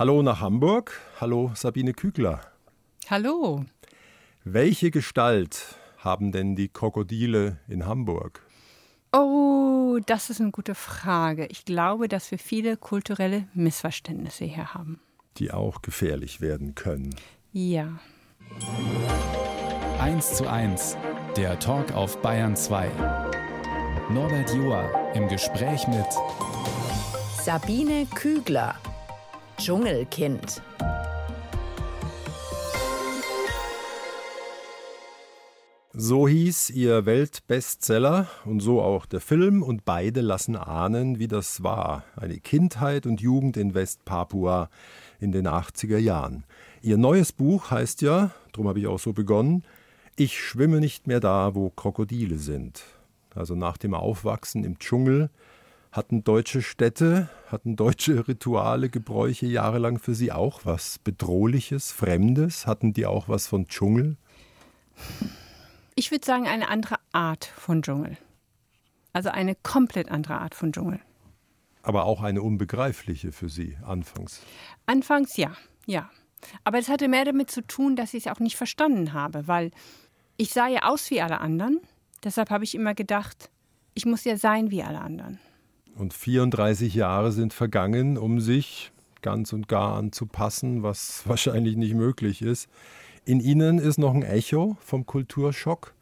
Hallo nach Hamburg. Hallo Sabine Kügler. Hallo. Welche Gestalt haben denn die Krokodile in Hamburg? Oh, das ist eine gute Frage. Ich glaube, dass wir viele kulturelle Missverständnisse hier haben. Die auch gefährlich werden können. Ja. 1 zu 1, der Talk auf Bayern 2. Norbert Joa im Gespräch mit Sabine Kügler, Dschungelkind. So hieß ihr Weltbestseller und so auch der Film und beide lassen ahnen, wie das war. Eine Kindheit und Jugend in Westpapua in den 80er Jahren. Ihr neues Buch heißt ja, darum habe ich auch so begonnen, Ich schwimme nicht mehr da, wo Krokodile sind. Also nach dem Aufwachsen im Dschungel hatten deutsche Städte, hatten deutsche Rituale, Gebräuche jahrelang für Sie auch was Bedrohliches, Fremdes? Hatten die auch was von Dschungel? Ich würde sagen, eine andere Art von Dschungel. Also eine komplett andere Art von Dschungel. Aber auch eine unbegreifliche für Sie anfangs. Anfangs ja, ja. Aber es hatte mehr damit zu tun, dass ich es auch nicht verstanden habe, weil ich sah ja aus wie alle anderen. Deshalb habe ich immer gedacht, ich muss ja sein wie alle anderen. Und 34 Jahre sind vergangen, um sich ganz und gar anzupassen, was wahrscheinlich nicht möglich ist. In Ihnen ist noch ein Echo vom Kulturschock?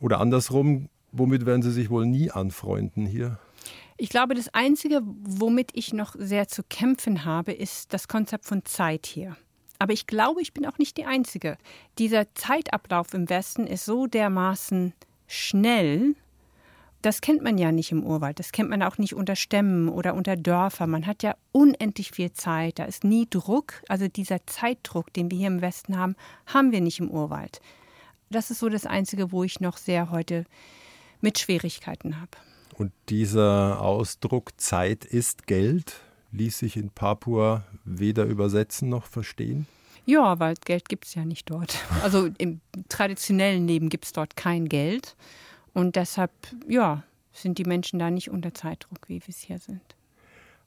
Oder andersrum, womit werden Sie sich wohl nie anfreunden hier? Ich glaube, das Einzige, womit ich noch sehr zu kämpfen habe, ist das Konzept von Zeit hier. Aber ich glaube, ich bin auch nicht die Einzige. Dieser Zeitablauf im Westen ist so dermaßen schnell, das kennt man ja nicht im Urwald. Das kennt man auch nicht unter Stämmen oder unter Dörfern. Man hat ja unendlich viel Zeit. Da ist nie Druck. Also dieser Zeitdruck, den wir hier im Westen haben, haben wir nicht im Urwald. Das ist so das Einzige, wo ich noch sehr heute mit Schwierigkeiten habe. Und dieser Ausdruck Zeit ist Geld ließ sich in Papua weder übersetzen noch verstehen? Ja, weil Geld gibt es ja nicht dort. Also im traditionellen Leben gibt es dort kein Geld. Und deshalb, ja, sind die Menschen da nicht unter Zeitdruck, wie wir es hier sind.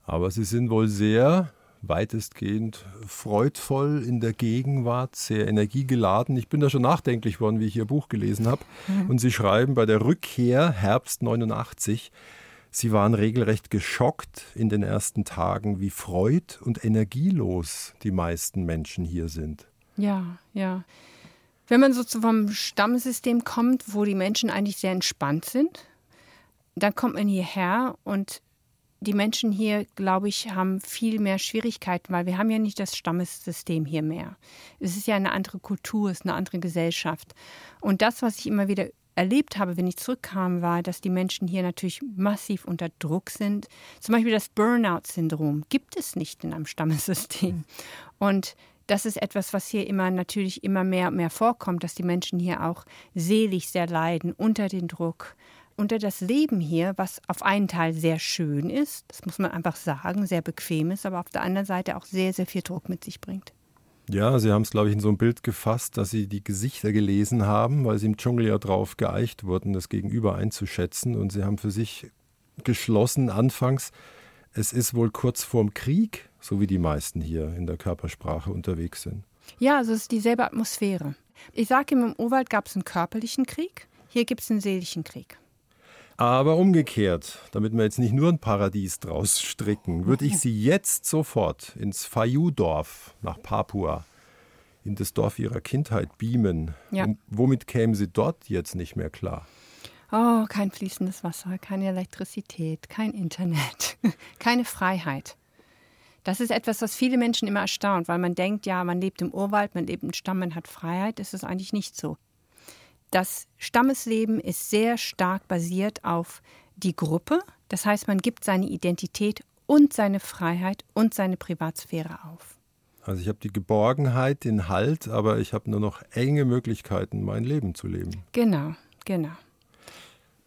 Aber sie sind wohl sehr weitestgehend freudvoll in der Gegenwart, sehr energiegeladen. Ich bin da schon nachdenklich worden, wie ich Ihr Buch gelesen habe. Mhm. Und Sie schreiben bei der Rückkehr Herbst 89, Sie waren regelrecht geschockt in den ersten Tagen, wie freud und energielos die meisten Menschen hier sind. Ja, ja. Wenn man so vom Stammsystem kommt, wo die Menschen eigentlich sehr entspannt sind, dann kommt man hierher und die Menschen hier, glaube ich, haben viel mehr Schwierigkeiten, weil wir haben ja nicht das Stammessystem hier mehr. Es ist ja eine andere Kultur, es ist eine andere Gesellschaft. Und das, was ich immer wieder erlebt habe, wenn ich zurückkam, war, dass die Menschen hier natürlich massiv unter Druck sind. Zum Beispiel das Burnout-Syndrom gibt es nicht in einem Stammessystem. Und das ist etwas, was hier immer natürlich immer mehr und mehr vorkommt, dass die Menschen hier auch selig sehr leiden unter den Druck, unter das Leben hier, was auf einen Teil sehr schön ist, das muss man einfach sagen, sehr bequem ist, aber auf der anderen Seite auch sehr, sehr viel Druck mit sich bringt. Ja, Sie haben es, glaube ich, in so ein Bild gefasst, dass Sie die Gesichter gelesen haben, weil Sie im Dschungel ja drauf geeicht wurden, das Gegenüber einzuschätzen. Und Sie haben für sich geschlossen anfangs, es ist wohl kurz vorm Krieg, so wie die meisten hier in der Körpersprache unterwegs sind. Ja, also es ist dieselbe Atmosphäre. Ich sage im Urwald gab es einen körperlichen Krieg, hier gibt es einen seelischen Krieg. Aber umgekehrt, damit wir jetzt nicht nur ein Paradies draus stricken, würde ich Sie jetzt sofort ins Fayu-Dorf nach Papua, in das Dorf Ihrer Kindheit beamen. Ja. womit kämen Sie dort jetzt nicht mehr klar? Oh, kein fließendes Wasser, keine Elektrizität, kein Internet, keine Freiheit. Das ist etwas, was viele Menschen immer erstaunt, weil man denkt, ja, man lebt im Urwald, man lebt im Stamm, man hat Freiheit. Das ist eigentlich nicht so. Das Stammesleben ist sehr stark basiert auf die Gruppe. Das heißt, man gibt seine Identität und seine Freiheit und seine Privatsphäre auf. Also ich habe die Geborgenheit, den Halt, aber ich habe nur noch enge Möglichkeiten, mein Leben zu leben. Genau, genau.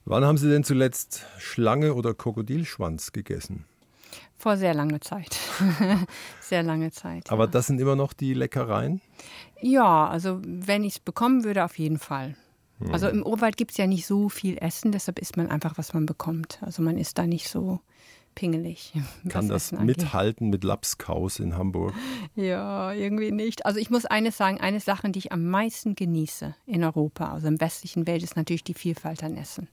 Wann haben Sie denn zuletzt Schlange oder Krokodilschwanz gegessen? Vor sehr langer Zeit. sehr lange Zeit. Aber ja. das sind immer noch die Leckereien? Ja, also wenn ich es bekommen würde, auf jeden Fall. Hm. Also im Urwald gibt es ja nicht so viel Essen, deshalb isst man einfach, was man bekommt. Also man ist da nicht so pingelig. Kann das mithalten mit Lapskaus in Hamburg? Ja, irgendwie nicht. Also ich muss eines sagen, eine Sache, die ich am meisten genieße in Europa, also im westlichen Welt, ist natürlich die Vielfalt an Essen.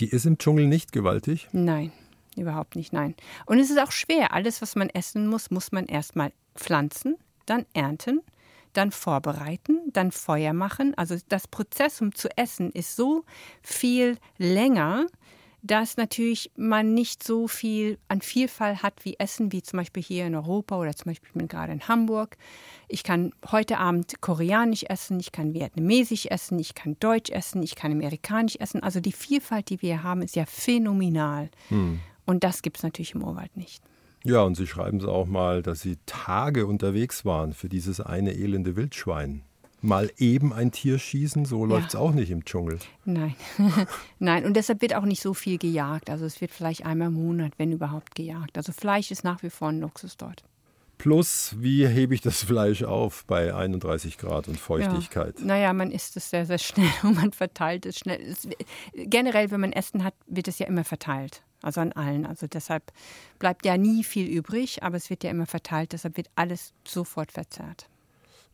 Die ist im Dschungel nicht gewaltig? Nein, überhaupt nicht, nein. Und es ist auch schwer. Alles, was man essen muss, muss man erstmal pflanzen, dann ernten, dann vorbereiten, dann Feuer machen. Also das Prozess, um zu essen, ist so viel länger, dass natürlich man nicht so viel an Vielfalt hat wie Essen, wie zum Beispiel hier in Europa oder zum Beispiel ich bin gerade in Hamburg. Ich kann heute Abend koreanisch essen, ich kann vietnamesisch essen, ich kann deutsch essen, ich kann amerikanisch essen. Also die Vielfalt, die wir haben, ist ja phänomenal. Hm. Und das gibt es natürlich im Urwald nicht. Ja, und Sie schreiben es auch mal, dass Sie Tage unterwegs waren für dieses eine elende Wildschwein mal eben ein Tier schießen, so läuft es auch nicht im Dschungel. Nein, nein. Und deshalb wird auch nicht so viel gejagt. Also es wird vielleicht einmal im Monat, wenn überhaupt, gejagt. Also Fleisch ist nach wie vor ein Luxus dort. Plus, wie hebe ich das Fleisch auf bei 31 Grad und Feuchtigkeit? Ja. Naja, man isst es sehr, sehr schnell und man verteilt es schnell. Es, generell, wenn man Essen hat, wird es ja immer verteilt. Also an allen. Also deshalb bleibt ja nie viel übrig, aber es wird ja immer verteilt. Deshalb wird alles sofort verzehrt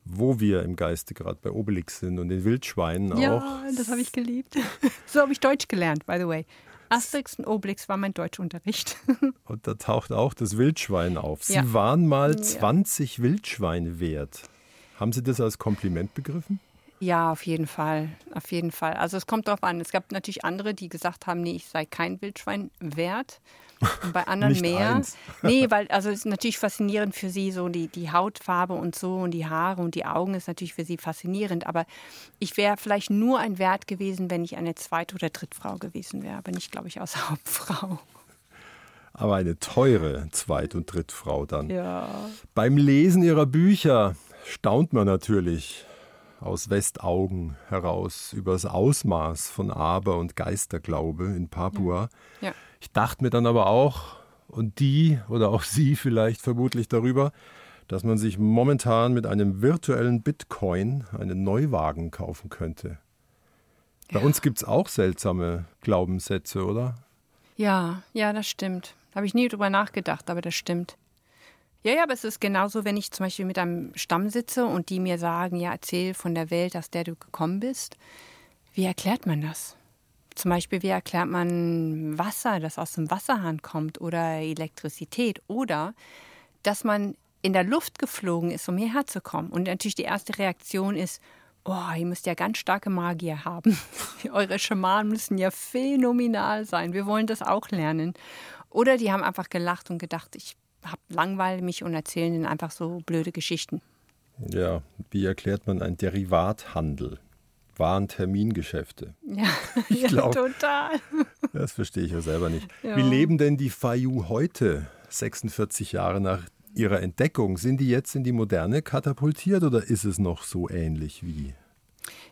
wo wir im Geiste gerade bei Obelix sind und den Wildschweinen auch. Ja, das habe ich geliebt. so habe ich Deutsch gelernt, by the way. Asterix und Obelix war mein Deutschunterricht. und da taucht auch das Wildschwein auf. Sie ja. waren mal 20 ja. Wildschweine wert. Haben Sie das als Kompliment begriffen? Ja, auf jeden Fall. Auf jeden Fall. Also es kommt darauf an. Es gab natürlich andere, die gesagt haben, nee, ich sei kein Wildschwein wert. Und bei anderen mehr. Eins. Nee, weil also es ist natürlich faszinierend für sie, so die, die Hautfarbe und so und die Haare und die Augen ist natürlich für sie faszinierend. Aber ich wäre vielleicht nur ein Wert gewesen, wenn ich eine Zweit- oder Drittfrau gewesen wäre, aber nicht, glaube ich, als Hauptfrau. Aber eine teure Zweit- und Drittfrau dann. Ja. Beim Lesen ihrer Bücher staunt man natürlich aus Westaugen heraus über das Ausmaß von Aber- und Geisterglaube in Papua. Ja. Ich dachte mir dann aber auch, und die oder auch Sie vielleicht vermutlich darüber, dass man sich momentan mit einem virtuellen Bitcoin einen Neuwagen kaufen könnte. Bei ja. uns gibt es auch seltsame Glaubenssätze, oder? Ja, ja, das stimmt. Habe ich nie drüber nachgedacht, aber das stimmt. Ja, ja, aber es ist genauso, wenn ich zum Beispiel mit einem Stamm sitze und die mir sagen, ja, erzähl von der Welt, aus der du gekommen bist. Wie erklärt man das? Zum Beispiel, wie erklärt man Wasser, das aus dem Wasserhahn kommt oder Elektrizität oder dass man in der Luft geflogen ist, um hierher zu kommen. Und natürlich die erste Reaktion ist, oh, ihr müsst ja ganz starke Magier haben. Eure Schamanen müssen ja phänomenal sein. Wir wollen das auch lernen. Oder die haben einfach gelacht und gedacht, ich langweile mich und erzählen ihnen einfach so blöde Geschichten. Ja, wie erklärt man einen Derivathandel? waren Termingeschäfte. Ja, ich ja glaub, total. Das verstehe ich ja selber nicht. Ja. Wie leben denn die Fayu heute, 46 Jahre nach ihrer Entdeckung? Sind die jetzt in die Moderne katapultiert oder ist es noch so ähnlich wie?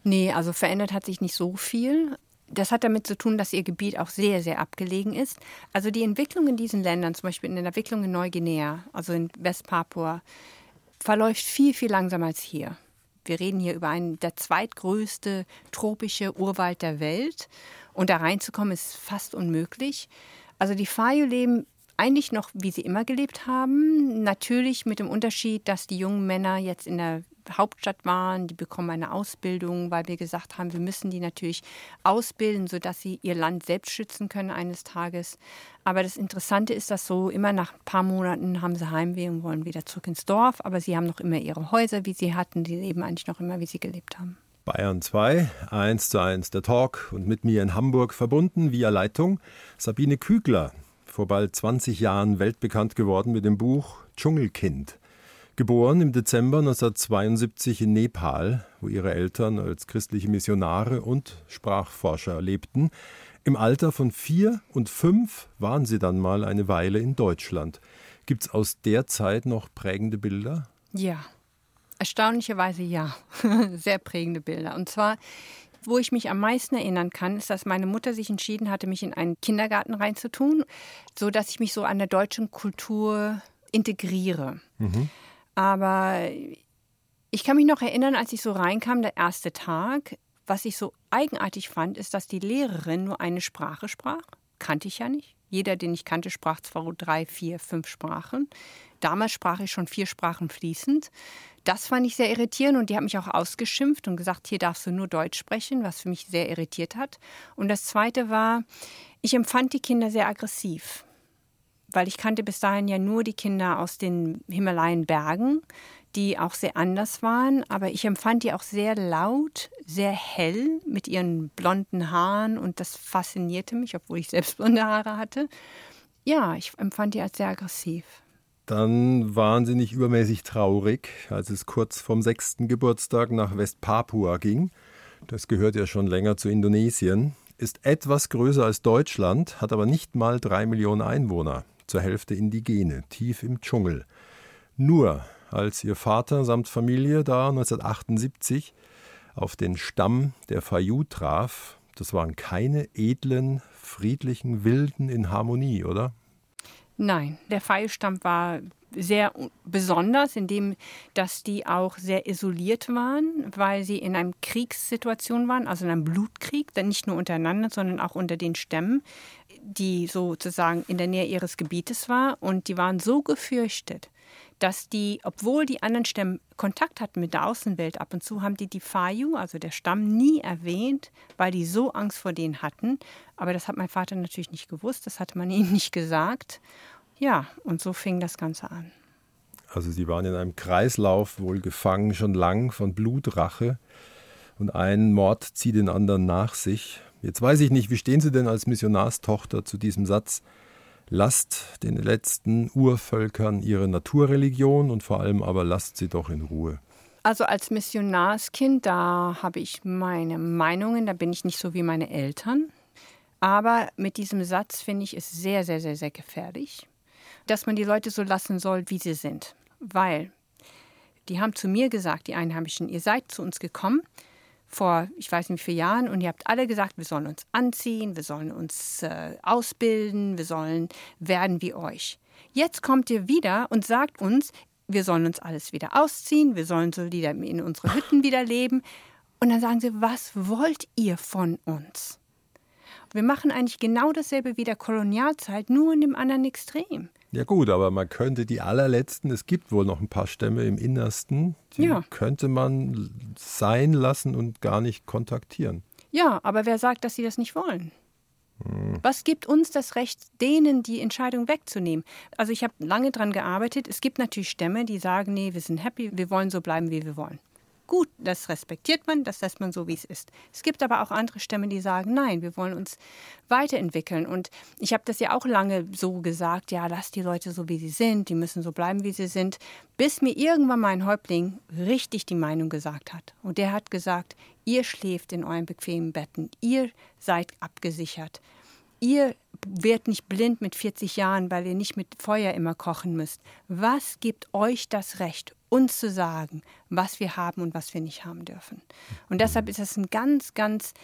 Nee, also verändert hat sich nicht so viel. Das hat damit zu tun, dass ihr Gebiet auch sehr, sehr abgelegen ist. Also die Entwicklung in diesen Ländern, zum Beispiel in der Entwicklung in Neuguinea, also in Westpapua, verläuft viel, viel langsamer als hier. Wir reden hier über einen der zweitgrößte tropische Urwald der Welt. Und da reinzukommen ist fast unmöglich. Also die Fayu leben eigentlich noch, wie sie immer gelebt haben. Natürlich mit dem Unterschied, dass die jungen Männer jetzt in der Hauptstadt waren, die bekommen eine Ausbildung, weil wir gesagt haben, wir müssen die natürlich ausbilden, sodass sie ihr Land selbst schützen können eines Tages. Aber das Interessante ist, dass so immer nach ein paar Monaten haben sie Heimweh und wollen wieder zurück ins Dorf, aber sie haben noch immer ihre Häuser, wie sie hatten, die leben eigentlich noch immer, wie sie gelebt haben. Bayern 2, 1 zu 1 der Talk und mit mir in Hamburg verbunden via Leitung Sabine Kügler, vor bald 20 Jahren weltbekannt geworden mit dem Buch Dschungelkind. Geboren im Dezember 1972 in Nepal, wo ihre Eltern als christliche Missionare und Sprachforscher lebten. Im Alter von vier und fünf waren sie dann mal eine Weile in Deutschland. Gibt es aus der Zeit noch prägende Bilder? Ja, erstaunlicherweise ja. Sehr prägende Bilder. Und zwar, wo ich mich am meisten erinnern kann, ist, dass meine Mutter sich entschieden hatte, mich in einen Kindergarten reinzutun, sodass ich mich so an der deutschen Kultur integriere. Mhm. Aber ich kann mich noch erinnern, als ich so reinkam, der erste Tag, was ich so eigenartig fand, ist, dass die Lehrerin nur eine Sprache sprach. Kannte ich ja nicht. Jeder, den ich kannte, sprach zwar drei, vier, fünf Sprachen. Damals sprach ich schon vier Sprachen fließend. Das fand ich sehr irritierend und die haben mich auch ausgeschimpft und gesagt, hier darfst du nur Deutsch sprechen, was für mich sehr irritiert hat. Und das Zweite war, ich empfand die Kinder sehr aggressiv, weil ich kannte bis dahin ja nur die Kinder aus den Himalayenbergen, die auch sehr anders waren, aber ich empfand die auch sehr laut, sehr hell mit ihren blonden Haaren und das faszinierte mich, obwohl ich selbst blonde Haare hatte. Ja, ich empfand die als sehr aggressiv. Dann nicht übermäßig traurig, als es kurz vom sechsten Geburtstag nach Westpapua ging. Das gehört ja schon länger zu Indonesien, ist etwas größer als Deutschland, hat aber nicht mal drei Millionen Einwohner, zur Hälfte Indigene, tief im Dschungel. Nur als ihr Vater samt Familie da 1978 auf den Stamm der Fayu traf, das waren keine edlen, friedlichen Wilden in Harmonie, oder? Nein, der Pfeilstamm war sehr besonders, indem dass die auch sehr isoliert waren, weil sie in einer Kriegssituation waren, also in einem Blutkrieg, dann nicht nur untereinander, sondern auch unter den Stämmen, die sozusagen in der Nähe ihres Gebietes war und die waren so gefürchtet, dass die, obwohl die anderen Stämme Kontakt hatten mit der Außenwelt ab und zu, haben die die Fayu, also der Stamm, nie erwähnt, weil die so Angst vor denen hatten. Aber das hat mein Vater natürlich nicht gewusst, das hatte man ihm nicht gesagt. Ja, und so fing das Ganze an. Also sie waren in einem Kreislauf wohl gefangen, schon lang von Blutrache. Und ein Mord zieht den anderen nach sich. Jetzt weiß ich nicht, wie stehen Sie denn als Missionarstochter zu diesem Satz? Lasst den letzten Urvölkern ihre Naturreligion und vor allem aber lasst sie doch in Ruhe. Also als Missionarskind, da habe ich meine Meinungen, da bin ich nicht so wie meine Eltern. Aber mit diesem Satz finde ich es sehr, sehr, sehr, sehr gefährlich, dass man die Leute so lassen soll, wie sie sind. Weil die haben zu mir gesagt, die Einheimischen, ihr seid zu uns gekommen, vor, ich weiß nicht vielen Jahren und ihr habt alle gesagt, wir sollen uns anziehen, wir sollen uns äh, ausbilden, wir sollen werden wie euch. Jetzt kommt ihr wieder und sagt uns, wir sollen uns alles wieder ausziehen, wir sollen so wieder in unsere Hütten wieder leben. Und dann sagen sie, was wollt ihr von uns? Wir machen eigentlich genau dasselbe wie der Kolonialzeit, nur in dem anderen Extrem. Ja gut, aber man könnte die allerletzten, es gibt wohl noch ein paar Stämme im Innersten, die ja. könnte man sein lassen und gar nicht kontaktieren. Ja, aber wer sagt, dass sie das nicht wollen? Hm. Was gibt uns das Recht, denen die Entscheidung wegzunehmen? Also ich habe lange daran gearbeitet. Es gibt natürlich Stämme, die sagen, nee, wir sind happy, wir wollen so bleiben, wie wir wollen. Gut, das respektiert man, das lässt man so, wie es ist. Es gibt aber auch andere Stämme, die sagen, nein, wir wollen uns weiterentwickeln. Und ich habe das ja auch lange so gesagt, ja, lass die Leute so, wie sie sind, die müssen so bleiben, wie sie sind, bis mir irgendwann mein Häuptling richtig die Meinung gesagt hat. Und der hat gesagt, ihr schläft in euren bequemen Betten, ihr seid abgesichert. Ihr werdet nicht blind mit 40 Jahren, weil ihr nicht mit Feuer immer kochen müsst. Was gibt euch das Recht, uns zu sagen, was wir haben und was wir nicht haben dürfen. Und deshalb ist das ein ganz, ganz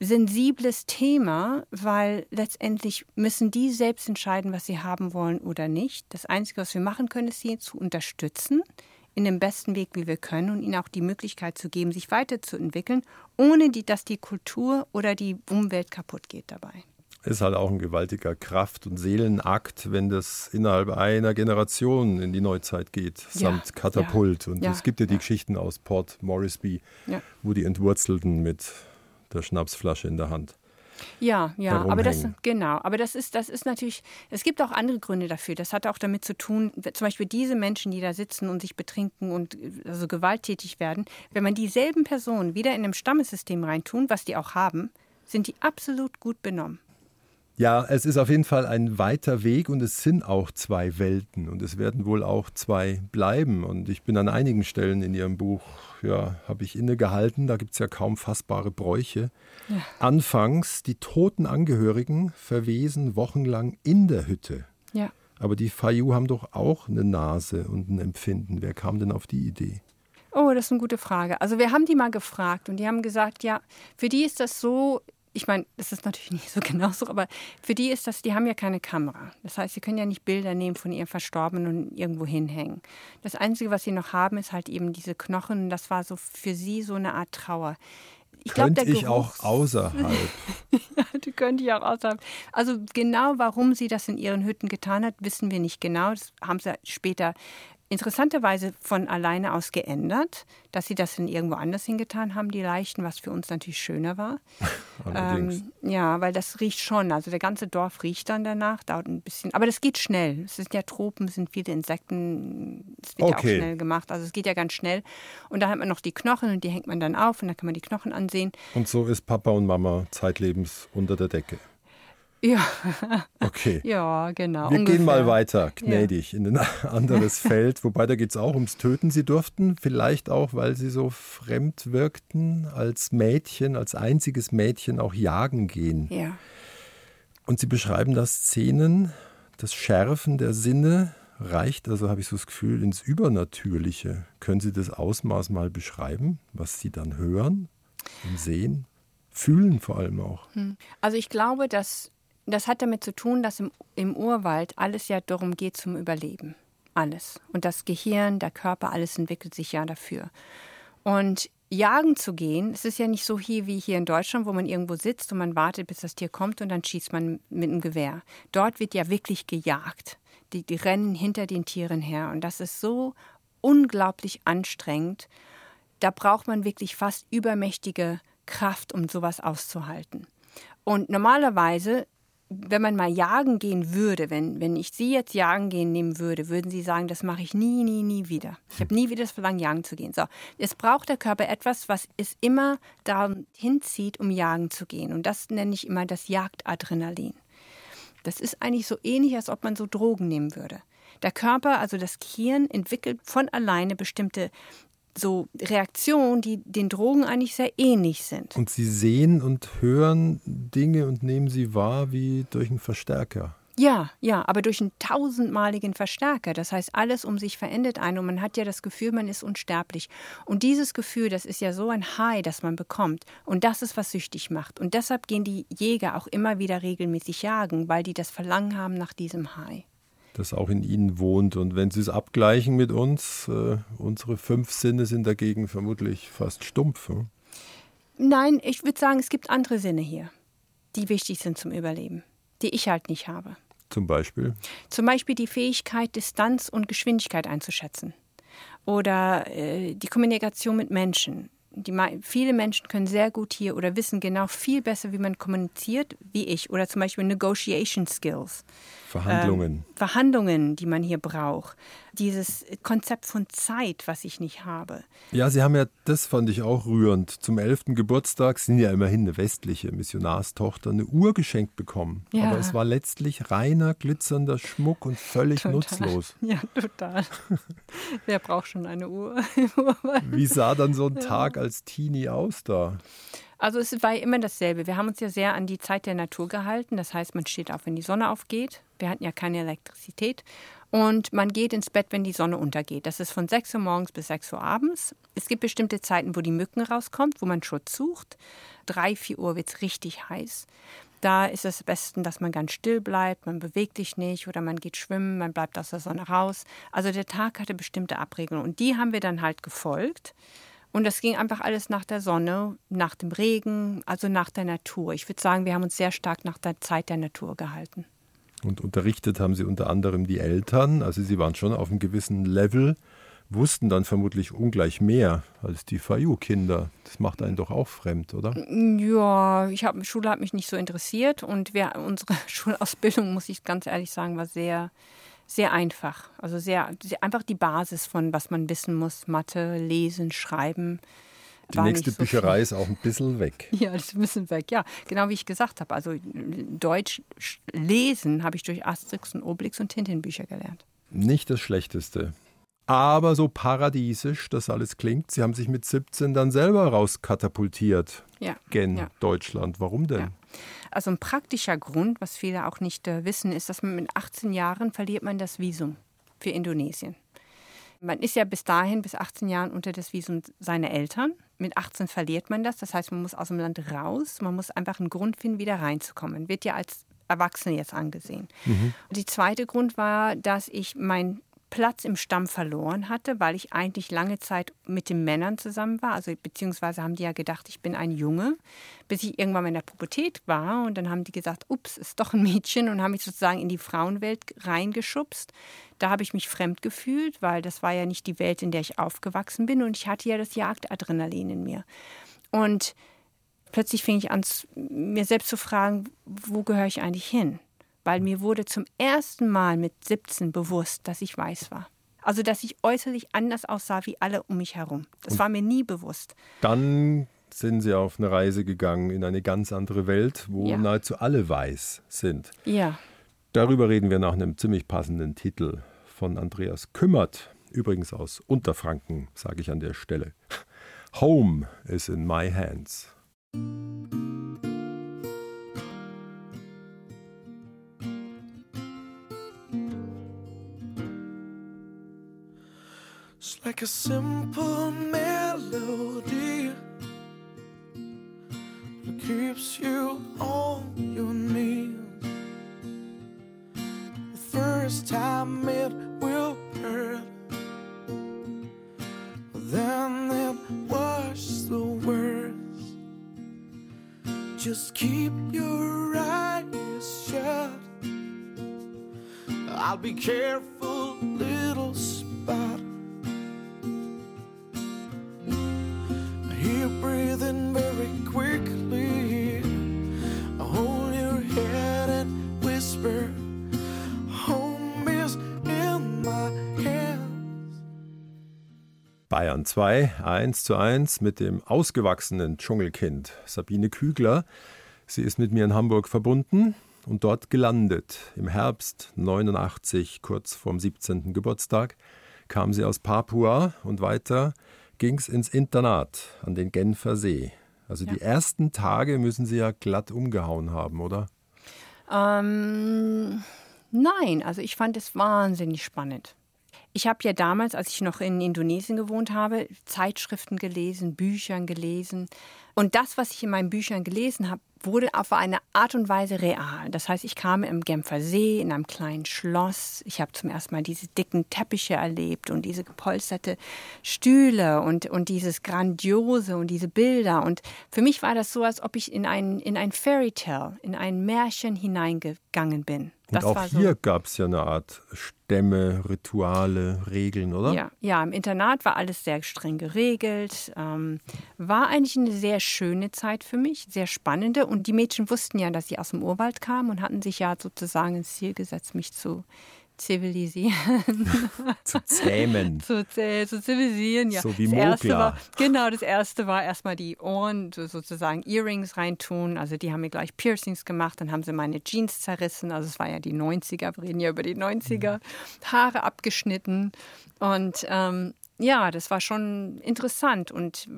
sensibles Thema, weil letztendlich müssen die selbst entscheiden, was sie haben wollen oder nicht. Das Einzige, was wir machen können, ist sie zu unterstützen in dem besten Weg, wie wir können und ihnen auch die Möglichkeit zu geben, sich weiterzuentwickeln, ohne die, dass die Kultur oder die Umwelt kaputt geht dabei ist halt auch ein gewaltiger Kraft- und Seelenakt, wenn das innerhalb einer Generation in die Neuzeit geht, samt ja, Katapult. Ja, und ja, es gibt ja die Geschichten aus Port Moresby, wo die Entwurzelten mit der Schnapsflasche in der Hand. Ja, ja, aber das genau, aber das ist das ist natürlich, es gibt auch andere Gründe dafür. Das hat auch damit zu tun, zum Beispiel diese Menschen, die da sitzen und sich betrinken und also gewalttätig werden, wenn man dieselben Personen wieder in einem Stammesystem reintun, was die auch haben, sind die absolut gut benommen. Ja, es ist auf jeden Fall ein weiter Weg und es sind auch zwei Welten und es werden wohl auch zwei bleiben. Und ich bin an einigen Stellen in Ihrem Buch, ja, habe ich innegehalten, da gibt es ja kaum fassbare Bräuche. Ja. Anfangs, die toten Angehörigen verwesen wochenlang in der Hütte. Ja. Aber die Fayu haben doch auch eine Nase und ein Empfinden. Wer kam denn auf die Idee? Oh, das ist eine gute Frage. Also wir haben die mal gefragt und die haben gesagt, ja, für die ist das so, ich meine, das ist natürlich nicht so genau so, aber für die ist das, die haben ja keine Kamera. Das heißt, sie können ja nicht Bilder nehmen von ihrem Verstorbenen und irgendwo hinhängen. Das Einzige, was sie noch haben, ist halt eben diese Knochen. Das war so für sie so eine Art Trauer. Ich glaub, Könnte der ich auch Geruchs- außerhalb. Ja, die könnte ich auch außerhalb. Also genau, warum sie das in ihren Hütten getan hat, wissen wir nicht genau. Das haben sie später interessanterweise von alleine aus geändert, dass sie das dann irgendwo anders hingetan haben, die Leichen, was für uns natürlich schöner war. Ähm, ja, weil das riecht schon. Also der ganze Dorf riecht dann danach, dauert ein bisschen. Aber das geht schnell. Es sind ja Tropen, es sind viele Insekten. Es wird ja Okay. auch schnell gemacht. Also es geht ja ganz schnell. Und da hat man noch die Knochen und die hängt man dann auf und dann kann man die Knochen ansehen. Und so ist Papa und Mama zeitlebens unter der Decke. Ja, Okay. ja, genau. Wir gehen mal ungefähr. weiter, gnädig, in ein anderes Feld. Wobei, da geht es auch ums Töten. Sie durften vielleicht auch, weil sie so fremd wirkten, als Mädchen, als einziges Mädchen auch jagen gehen. Ja. Und Sie beschreiben da Szenen, das Schärfen der Sinne reicht, also habe ich so das Gefühl, ins Übernatürliche. Können Sie das Ausmaß mal beschreiben, was Sie dann hören und sehen? Fühlen vor allem auch. Also ich glaube, dass das hat damit zu tun, dass im, im Urwald alles ja darum geht zum Überleben. Alles. Und das Gehirn, der Körper, alles entwickelt sich ja dafür. Und jagen zu gehen, es ist ja nicht so hier wie hier in Deutschland, wo man irgendwo sitzt und man wartet, bis das Tier kommt und dann schießt man mit einem Gewehr. Dort wird ja wirklich gejagt. Die, die rennen hinter den Tieren her. Und das ist so unglaublich anstrengend. Da braucht man wirklich fast übermächtige Kraft, um sowas auszuhalten. Und normalerweise, wenn man mal jagen gehen würde, wenn, wenn ich Sie jetzt jagen gehen nehmen würde, würden Sie sagen, das mache ich nie, nie, nie wieder. Ich habe nie wieder das Verlangen, jagen zu gehen. So, es braucht der Körper etwas, was es immer dahin hinzieht, um jagen zu gehen. Und das nenne ich immer das Jagdadrenalin. Das ist eigentlich so ähnlich, als ob man so Drogen nehmen würde. Der Körper, also das Gehirn, entwickelt von alleine bestimmte so Reaktionen, die den Drogen eigentlich sehr ähnlich sind. Und Sie sehen und hören Dinge und nehmen sie wahr wie durch einen Verstärker. Ja, ja, aber durch einen tausendmaligen Verstärker. Das heißt, alles um sich verändert ein und man hat ja das Gefühl, man ist unsterblich. Und dieses Gefühl, das ist ja so ein High, das man bekommt. Und das ist, was süchtig macht. Und deshalb gehen die Jäger auch immer wieder regelmäßig jagen, weil die das Verlangen haben nach diesem High. Das auch in ihnen wohnt. Und wenn Sie es abgleichen mit uns, äh, unsere fünf Sinne sind dagegen vermutlich fast stumpf. hm? Nein, ich würde sagen, es gibt andere Sinne hier, die wichtig sind zum Überleben, die ich halt nicht habe. Zum Beispiel. Zum Beispiel die Fähigkeit, Distanz und Geschwindigkeit einzuschätzen. Oder äh, die Kommunikation mit Menschen. Die, viele Menschen können sehr gut hier oder wissen genau viel besser, wie man kommuniziert, wie ich. Oder zum Beispiel Negotiation Skills. Verhandlungen. Ähm, Verhandlungen, die man hier braucht. Dieses Konzept von Zeit, was ich nicht habe. Ja, Sie haben ja, das fand ich auch rührend, zum 11. Geburtstag, sind ja immerhin eine westliche Missionarstochter, eine Uhr geschenkt bekommen. Ja. Aber es war letztlich reiner, glitzernder Schmuck und völlig Total. nutzlos. Ja, total. Wer braucht schon eine Uhr? Wie sah dann so ein Tag als Teenie aus da? Also es war immer dasselbe. Wir haben uns ja sehr an die Zeit der Natur gehalten. Das heißt, man steht auf, wenn die Sonne aufgeht. Wir hatten ja keine Elektrizität. Und man geht ins Bett, wenn die Sonne untergeht. Das ist von 6 Uhr morgens bis 6 Uhr abends. Es gibt bestimmte Zeiten, wo die Mücken rauskommt, wo man Schutz sucht. 3, 4 Uhr wird es richtig heiß. Da ist es am besten, dass man ganz still bleibt, man bewegt sich nicht oder man geht schwimmen, man bleibt aus der Sonne raus. Also der Tag hatte bestimmte Abregelungen und die haben wir dann halt gefolgt. Und das ging einfach alles nach der Sonne, nach dem Regen, also nach der Natur. Ich würde sagen, wir haben uns sehr stark nach der Zeit der Natur gehalten. Und unterrichtet haben Sie unter anderem die Eltern, also Sie waren schon auf einem gewissen Level, wussten dann vermutlich ungleich mehr als die Fayu-Kinder. Das macht einen doch auch fremd, oder? Ja, ich hab, Schule hat mich nicht so interessiert und wir, unsere Schulausbildung, muss ich ganz ehrlich sagen, war sehr, sehr einfach. Also sehr, sehr einfach die Basis von, was man wissen muss. Mathe, Lesen, Schreiben. Die nächste so Bücherei viel. ist auch ein bisschen weg. Ja, das ist ein bisschen weg. Ja, genau wie ich gesagt habe. Also Deutsch sch- lesen habe ich durch Asterix und Obelix und Tintin-Bücher gelernt. Nicht das Schlechteste. Aber so paradiesisch das alles klingt, Sie haben sich mit 17 dann selber rauskatapultiert. Ja. Gen ja. Deutschland. Warum denn? Ja. Also ein praktischer Grund, was viele auch nicht äh, wissen, ist, dass man mit 18 Jahren verliert man das Visum für Indonesien. Man ist ja bis dahin, bis 18 Jahren unter das Visum seiner Eltern. Mit 18 verliert man das. Das heißt, man muss aus dem Land raus. Man muss einfach einen Grund finden, wieder reinzukommen. Wird ja als Erwachsene jetzt angesehen. Und die zweite Grund war, dass ich mein Platz im Stamm verloren hatte, weil ich eigentlich lange Zeit mit den Männern zusammen war. Also beziehungsweise haben die ja gedacht, ich bin ein Junge, bis ich irgendwann in der Pubertät war. Und dann haben die gesagt, ups, ist doch ein Mädchen und haben mich sozusagen in die Frauenwelt reingeschubst. Da habe ich mich fremd gefühlt, weil das war ja nicht die Welt, in der ich aufgewachsen bin. Und ich hatte ja das Jagdadrenalin in mir. Und plötzlich fing ich an, mir selbst zu fragen, wo gehöre ich eigentlich hin? Weil mir wurde zum ersten Mal mit 17 bewusst, dass ich weiß war. Also, dass ich äußerlich anders aussah wie alle um mich herum. Das war mir nie bewusst. Dann sind Sie auf eine Reise gegangen in eine ganz andere Welt, wo ja. nahezu alle weiß sind. Ja. Darüber reden wir nach einem ziemlich passenden Titel von Andreas Kümmert, übrigens aus Unterfranken, sage ich an der Stelle. Home is in my hands. Like a simple melody that keeps you on your knees. The first time it will hurt, but then it washes the worst. Just keep your eyes shut. I'll be careful, Bayern 2, 1 zu 1 mit dem ausgewachsenen Dschungelkind Sabine Kügler. Sie ist mit mir in Hamburg verbunden und dort gelandet. Im Herbst 89, kurz vorm 17. Geburtstag, kam sie aus Papua und weiter ging es ins Internat an den Genfer See. Also ja. die ersten Tage müssen Sie ja glatt umgehauen haben, oder? Ähm, nein, also ich fand es wahnsinnig spannend. Ich habe ja damals, als ich noch in Indonesien gewohnt habe, Zeitschriften gelesen, Büchern gelesen. Und das, was ich in meinen Büchern gelesen habe, wurde auf eine Art und Weise real. Das heißt, ich kam im Genfer See in einem kleinen Schloss. Ich habe zum ersten Mal diese dicken Teppiche erlebt und diese gepolsterte Stühle und, und dieses Grandiose und diese Bilder. Und für mich war das so, als ob ich in ein, in ein Fairy Tale, in ein Märchen hineingegangen bin. Das und auch hier so. gab es ja eine Art Stämme, Rituale, Regeln, oder? Ja, ja, im Internat war alles sehr streng geregelt. Ähm, war eigentlich eine sehr schöne Zeit für mich, sehr spannende. Und die Mädchen wussten ja, dass sie aus dem Urwald kamen und hatten sich ja sozusagen ins Ziel gesetzt, mich zu zivilisieren. zu zähmen. zu, zu, zivilisieren, ja. So wie das war, Genau, das erste war erstmal die Ohren, sozusagen Earrings reintun. Also die haben mir gleich Piercings gemacht, dann haben sie meine Jeans zerrissen. Also es war ja die 90er, wir reden ja über die 90er. Mhm. Haare abgeschnitten. Und ähm, ja, das war schon interessant und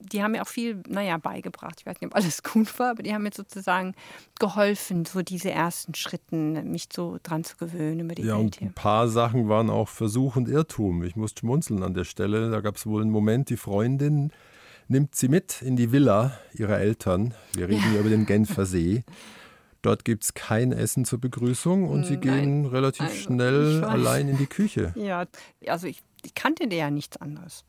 die haben mir auch viel, naja, beigebracht. Ich weiß nicht, ob alles gut war, aber die haben mir sozusagen geholfen, so diese ersten Schritten, mich so dran zu gewöhnen über die ja, Welt hier. Und ein paar Sachen waren auch Versuch und Irrtum. Ich muss schmunzeln an der Stelle. Da gab es wohl einen Moment, die Freundin nimmt sie mit in die Villa ihrer Eltern. Wir reden ja. über den Genfer See. Dort gibt es kein Essen zur Begrüßung und sie Nein. gehen relativ also, schnell allein in die Küche. Ja, also ich ich kannte ja nichts anderes.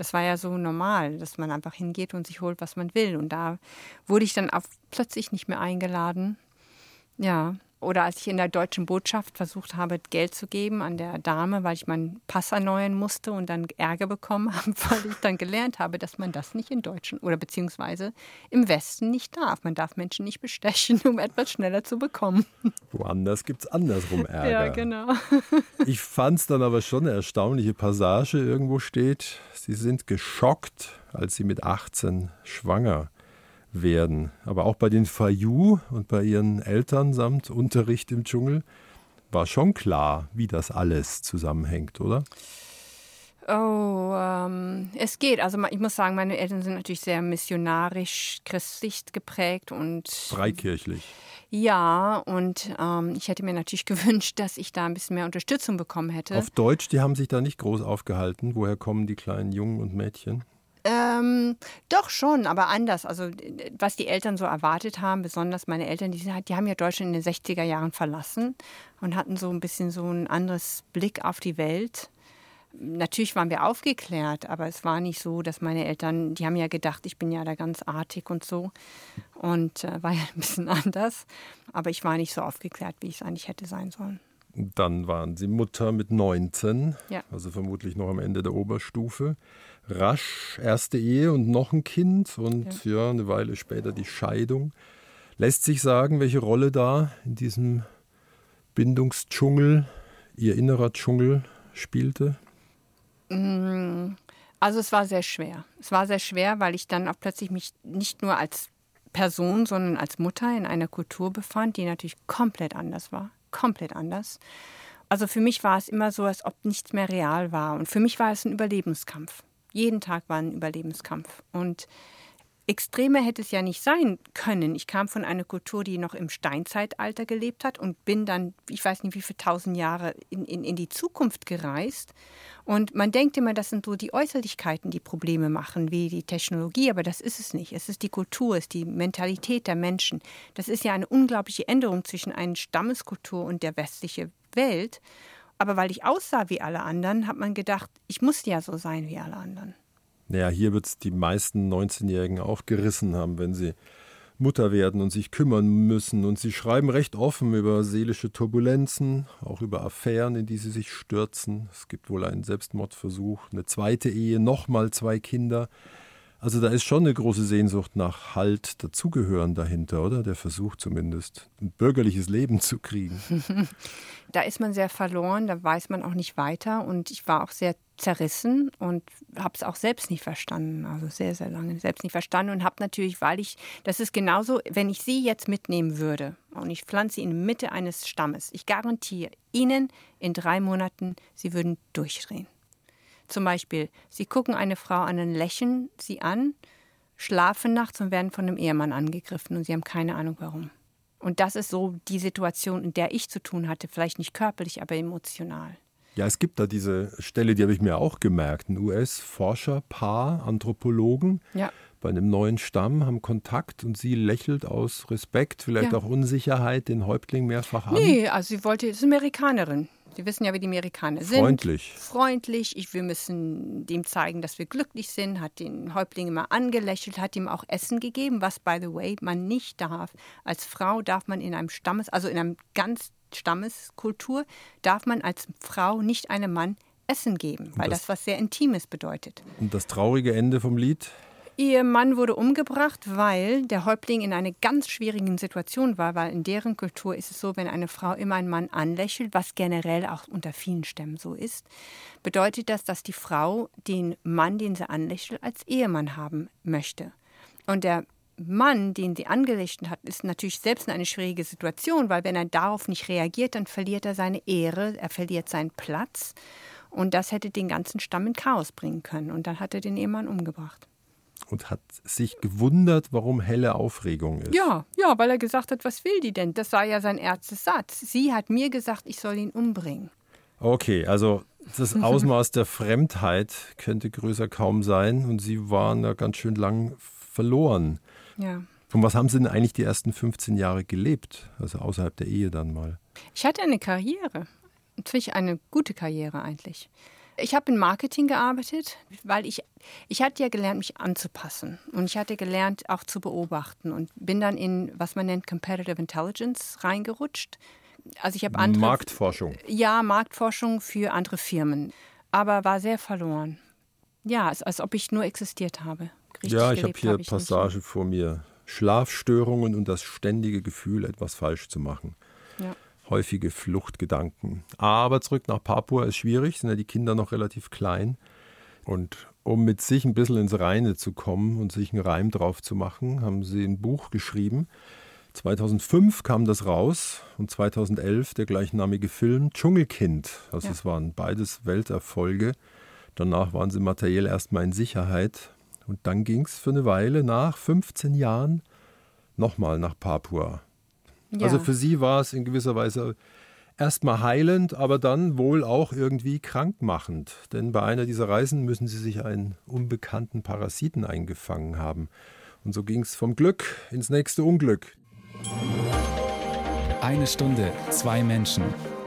Das war ja so normal, dass man einfach hingeht und sich holt, was man will. Und da wurde ich dann auf, plötzlich nicht mehr eingeladen. Ja, oder als ich in der deutschen Botschaft versucht habe, Geld zu geben an der Dame, weil ich meinen Pass erneuern musste und dann Ärger bekommen habe, weil ich dann gelernt habe, dass man das nicht in Deutschland oder beziehungsweise im Westen nicht darf. Man darf Menschen nicht bestechen, um etwas schneller zu bekommen. Woanders gibt es andersrum Ärger. Ja, genau. ich fand es dann aber schon eine erstaunliche Passage. Irgendwo steht, Sie sind geschockt, als Sie mit 18 schwanger werden. Aber auch bei den Fayu und bei ihren Eltern samt Unterricht im Dschungel war schon klar, wie das alles zusammenhängt, oder? Oh, ähm, es geht. Also ich muss sagen, meine Eltern sind natürlich sehr missionarisch, christlich geprägt und freikirchlich. Ja, und ähm, ich hätte mir natürlich gewünscht, dass ich da ein bisschen mehr Unterstützung bekommen hätte. Auf Deutsch, die haben sich da nicht groß aufgehalten. Woher kommen die kleinen Jungen und Mädchen? Ähm, doch schon, aber anders. Also was die Eltern so erwartet haben, besonders meine Eltern, die, die haben ja Deutschland in den 60er Jahren verlassen und hatten so ein bisschen so ein anderes Blick auf die Welt. Natürlich waren wir aufgeklärt, aber es war nicht so, dass meine Eltern, die haben ja gedacht, ich bin ja da ganz artig und so und äh, war ja ein bisschen anders. Aber ich war nicht so aufgeklärt, wie ich es eigentlich hätte sein sollen. Dann waren Sie Mutter mit 19, ja. also vermutlich noch am Ende der Oberstufe. Rasch erste Ehe und noch ein Kind und ja. ja, eine Weile später die Scheidung. Lässt sich sagen, welche Rolle da in diesem Bindungsdschungel, Ihr innerer Dschungel spielte? Mm, also es war sehr schwer. Es war sehr schwer, weil ich dann auch plötzlich mich nicht nur als Person, sondern als Mutter in einer Kultur befand, die natürlich komplett anders war. Komplett anders. Also für mich war es immer so, als ob nichts mehr real war. Und für mich war es ein Überlebenskampf. Jeden Tag war ein Überlebenskampf. Und extremer hätte es ja nicht sein können. Ich kam von einer Kultur, die noch im Steinzeitalter gelebt hat und bin dann, ich weiß nicht wie viele tausend Jahre in, in, in die Zukunft gereist. Und man denkt immer, das sind so die Äußerlichkeiten, die Probleme machen, wie die Technologie, aber das ist es nicht. Es ist die Kultur, es ist die Mentalität der Menschen. Das ist ja eine unglaubliche Änderung zwischen einer Stammeskultur und der westlichen Welt. Aber weil ich aussah wie alle anderen, hat man gedacht, ich muss ja so sein wie alle anderen. Naja, hier wird es die meisten 19-Jährigen auch gerissen haben, wenn sie Mutter werden und sich kümmern müssen. Und sie schreiben recht offen über seelische Turbulenzen, auch über Affären, in die sie sich stürzen. Es gibt wohl einen Selbstmordversuch, eine zweite Ehe, nochmal zwei Kinder. Also da ist schon eine große Sehnsucht nach Halt, dazugehören dahinter, oder? Der Versuch zumindest, ein bürgerliches Leben zu kriegen. da ist man sehr verloren, da weiß man auch nicht weiter. Und ich war auch sehr zerrissen und habe es auch selbst nicht verstanden, also sehr, sehr lange selbst nicht verstanden und habe natürlich, weil ich, das ist genauso, wenn ich sie jetzt mitnehmen würde und ich pflanze sie in die Mitte eines Stammes, ich garantiere Ihnen in drei Monaten, Sie würden durchdrehen. Zum Beispiel, sie gucken eine Frau an und lächeln sie an, schlafen nachts und werden von einem Ehemann angegriffen und sie haben keine Ahnung warum. Und das ist so die Situation, in der ich zu tun hatte, vielleicht nicht körperlich, aber emotional. Ja, es gibt da diese Stelle, die habe ich mir auch gemerkt. Ein US-Forscherpaar, Anthropologen, ja. bei einem neuen Stamm haben Kontakt und sie lächelt aus Respekt, vielleicht ja. auch Unsicherheit den Häuptling mehrfach an. Nee, also sie wollte, sie ist Amerikanerin. Sie wissen ja, wie die Amerikaner sind. Freundlich. Freundlich. Ich, wir müssen dem zeigen, dass wir glücklich sind. Hat den Häuptling immer angelächelt, hat ihm auch Essen gegeben, was, by the way, man nicht darf. Als Frau darf man in einem Stammes, also in einem ganz Stammeskultur, darf man als Frau nicht einem Mann Essen geben, weil das, das was sehr Intimes bedeutet. Und das traurige Ende vom Lied? Ihr Mann wurde umgebracht, weil der Häuptling in einer ganz schwierigen Situation war, weil in deren Kultur ist es so, wenn eine Frau immer einen Mann anlächelt, was generell auch unter vielen Stämmen so ist, bedeutet das, dass die Frau den Mann, den sie anlächelt, als Ehemann haben möchte. Und der Mann, den sie angelächelt hat, ist natürlich selbst in eine schwierige Situation, weil wenn er darauf nicht reagiert, dann verliert er seine Ehre, er verliert seinen Platz. Und das hätte den ganzen Stamm in Chaos bringen können. Und dann hat er den Ehemann umgebracht und hat sich gewundert, warum helle Aufregung ist. Ja, ja, weil er gesagt hat, was will die denn? Das war ja sein erstes Satz. Sie hat mir gesagt, ich soll ihn umbringen. Okay, also das Ausmaß der Fremdheit könnte größer kaum sein und Sie waren da ganz schön lang verloren. Ja. Von was haben Sie denn eigentlich die ersten 15 Jahre gelebt? Also außerhalb der Ehe dann mal? Ich hatte eine Karriere. Natürlich eine gute Karriere eigentlich. Ich habe in Marketing gearbeitet, weil ich, ich hatte ja gelernt, mich anzupassen. Und ich hatte gelernt, auch zu beobachten. Und bin dann in, was man nennt, Competitive Intelligence reingerutscht. Also ich habe andere. Marktforschung. Ja, Marktforschung für andere Firmen. Aber war sehr verloren. Ja, als, als ob ich nur existiert habe. Richtig ja, ich habe hier hab Passage vor mir. Schlafstörungen und das ständige Gefühl, etwas falsch zu machen. Häufige Fluchtgedanken. Aber zurück nach Papua ist schwierig, sind ja die Kinder noch relativ klein. Und um mit sich ein bisschen ins Reine zu kommen und sich einen Reim drauf zu machen, haben sie ein Buch geschrieben. 2005 kam das raus und 2011 der gleichnamige Film Dschungelkind. Also ja. es waren beides Welterfolge. Danach waren sie materiell erstmal in Sicherheit. Und dann ging es für eine Weile nach 15 Jahren nochmal nach Papua. Ja. Also für sie war es in gewisser Weise Erstmal heilend, aber dann wohl auch irgendwie krankmachend. Denn bei einer dieser Reisen müssen sie sich einen unbekannten Parasiten eingefangen haben. Und so ging es vom Glück ins nächste Unglück. Eine Stunde, zwei Menschen.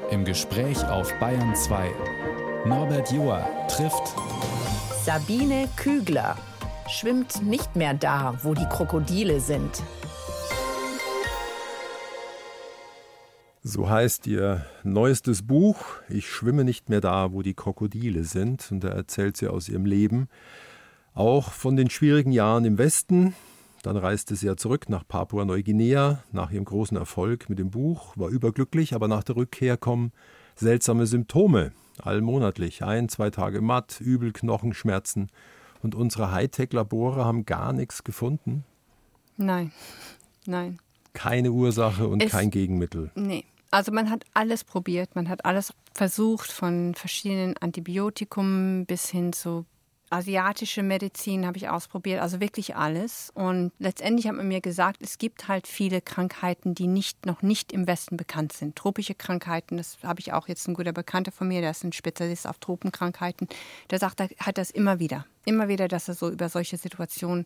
Im Gespräch auf Bayern 2. Norbert Joa trifft Sabine Kügler. Schwimmt nicht mehr da, wo die Krokodile sind. So heißt ihr neuestes Buch. Ich schwimme nicht mehr da, wo die Krokodile sind. Und da erzählt sie aus ihrem Leben. Auch von den schwierigen Jahren im Westen. Dann reiste sie ja zurück nach Papua-Neuguinea nach ihrem großen Erfolg mit dem Buch, war überglücklich, aber nach der Rückkehr kommen seltsame Symptome. Allmonatlich, ein, zwei Tage matt, übel, Knochenschmerzen. Und unsere Hightech-Labore haben gar nichts gefunden. Nein, nein. Keine Ursache und Es- kein Gegenmittel. Nee. Also man hat alles probiert, man hat alles versucht, von verschiedenen Antibiotikum bis hin zu asiatische Medizin habe ich ausprobiert, also wirklich alles. Und letztendlich hat man mir gesagt, es gibt halt viele Krankheiten, die nicht, noch nicht im Westen bekannt sind. Tropische Krankheiten, das habe ich auch jetzt ein guter Bekannter von mir, der ist ein Spezialist auf Tropenkrankheiten, der sagt, er hat das immer wieder. Immer wieder, dass er so über solche Situationen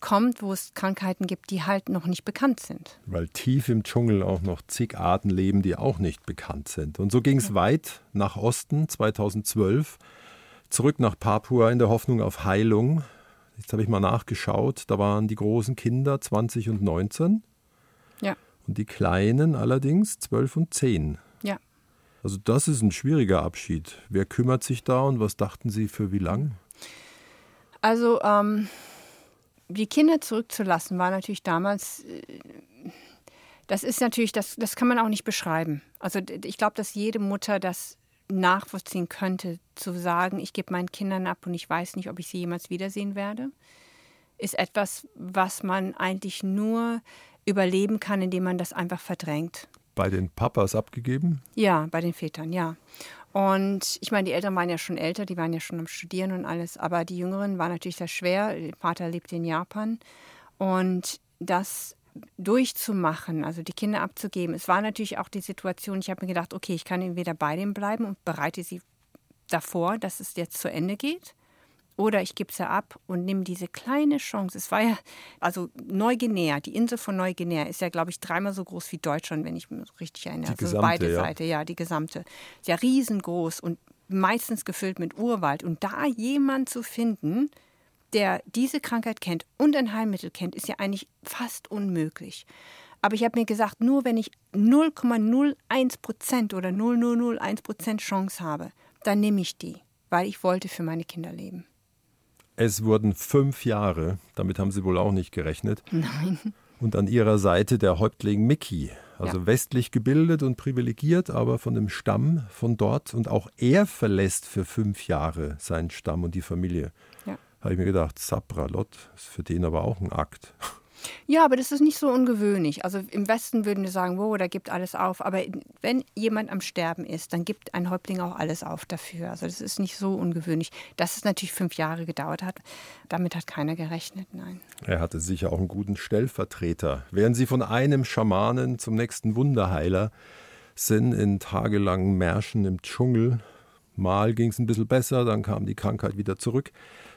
kommt, wo es Krankheiten gibt, die halt noch nicht bekannt sind. Weil tief im Dschungel auch noch zig Arten leben, die auch nicht bekannt sind. Und so ging es weit nach Osten 2012, zurück nach Papua in der Hoffnung auf Heilung. Jetzt habe ich mal nachgeschaut, da waren die großen Kinder 20 und 19 Ja, und die kleinen allerdings 12 und 10. ja. Also das ist ein schwieriger Abschied. Wer kümmert sich da und was dachten Sie für wie lang? Also ähm, die Kinder zurückzulassen war natürlich damals, äh, das ist natürlich, das, das kann man auch nicht beschreiben. Also ich glaube, dass jede Mutter das nachvollziehen könnte, zu sagen, ich gebe meinen Kindern ab und ich weiß nicht, ob ich sie jemals wiedersehen werde, ist etwas, was man eigentlich nur überleben kann, indem man das einfach verdrängt. Bei den Papas abgegeben? Ja, bei den Vätern, ja. Und ich meine, die Eltern waren ja schon älter, die waren ja schon am Studieren und alles, aber die Jüngeren war natürlich sehr schwer. Der Vater lebte in Japan und das durchzumachen, also die Kinder abzugeben. Es war natürlich auch die Situation, ich habe mir gedacht, okay, ich kann entweder bei denen bleiben und bereite sie davor, dass es jetzt zu Ende geht. Oder ich gebe sie ab und nehme diese kleine Chance. Es war ja, also Neuguinea, die Insel von Neuguinea ist ja, glaube ich, dreimal so groß wie Deutschland, wenn ich mich richtig erinnere. Die also gesamte, beide ja. Seite, ja, die gesamte. Ist ja riesengroß und meistens gefüllt mit Urwald. Und da jemand zu finden, der diese Krankheit kennt und ein Heilmittel kennt, ist ja eigentlich fast unmöglich. Aber ich habe mir gesagt, nur wenn ich 0,01 Prozent oder 0,001 Prozent Chance habe, dann nehme ich die, weil ich wollte für meine Kinder leben. Es wurden fünf Jahre, damit haben Sie wohl auch nicht gerechnet. Nein. Und an ihrer Seite der Häuptling Mickey, also Ja. westlich gebildet und privilegiert, aber von dem Stamm von dort. Und auch er verlässt für fünf Jahre seinen Stamm und die Familie. Ja. Habe ich mir gedacht, Sapralot ist für den aber auch ein Akt. Ja, aber das ist nicht so ungewöhnlich. Also im Westen würden wir sagen, wow, da gibt alles auf. Aber wenn jemand am Sterben ist, dann gibt ein Häuptling auch alles auf dafür. Also das ist nicht so ungewöhnlich. Dass es natürlich fünf Jahre gedauert hat, damit hat keiner gerechnet, nein. Er hatte sicher auch einen guten Stellvertreter. Während sie von einem Schamanen zum nächsten Wunderheiler sind in tagelangen Märschen im Dschungel. Mal ging es ein bisschen besser, dann kam die Krankheit wieder zurück.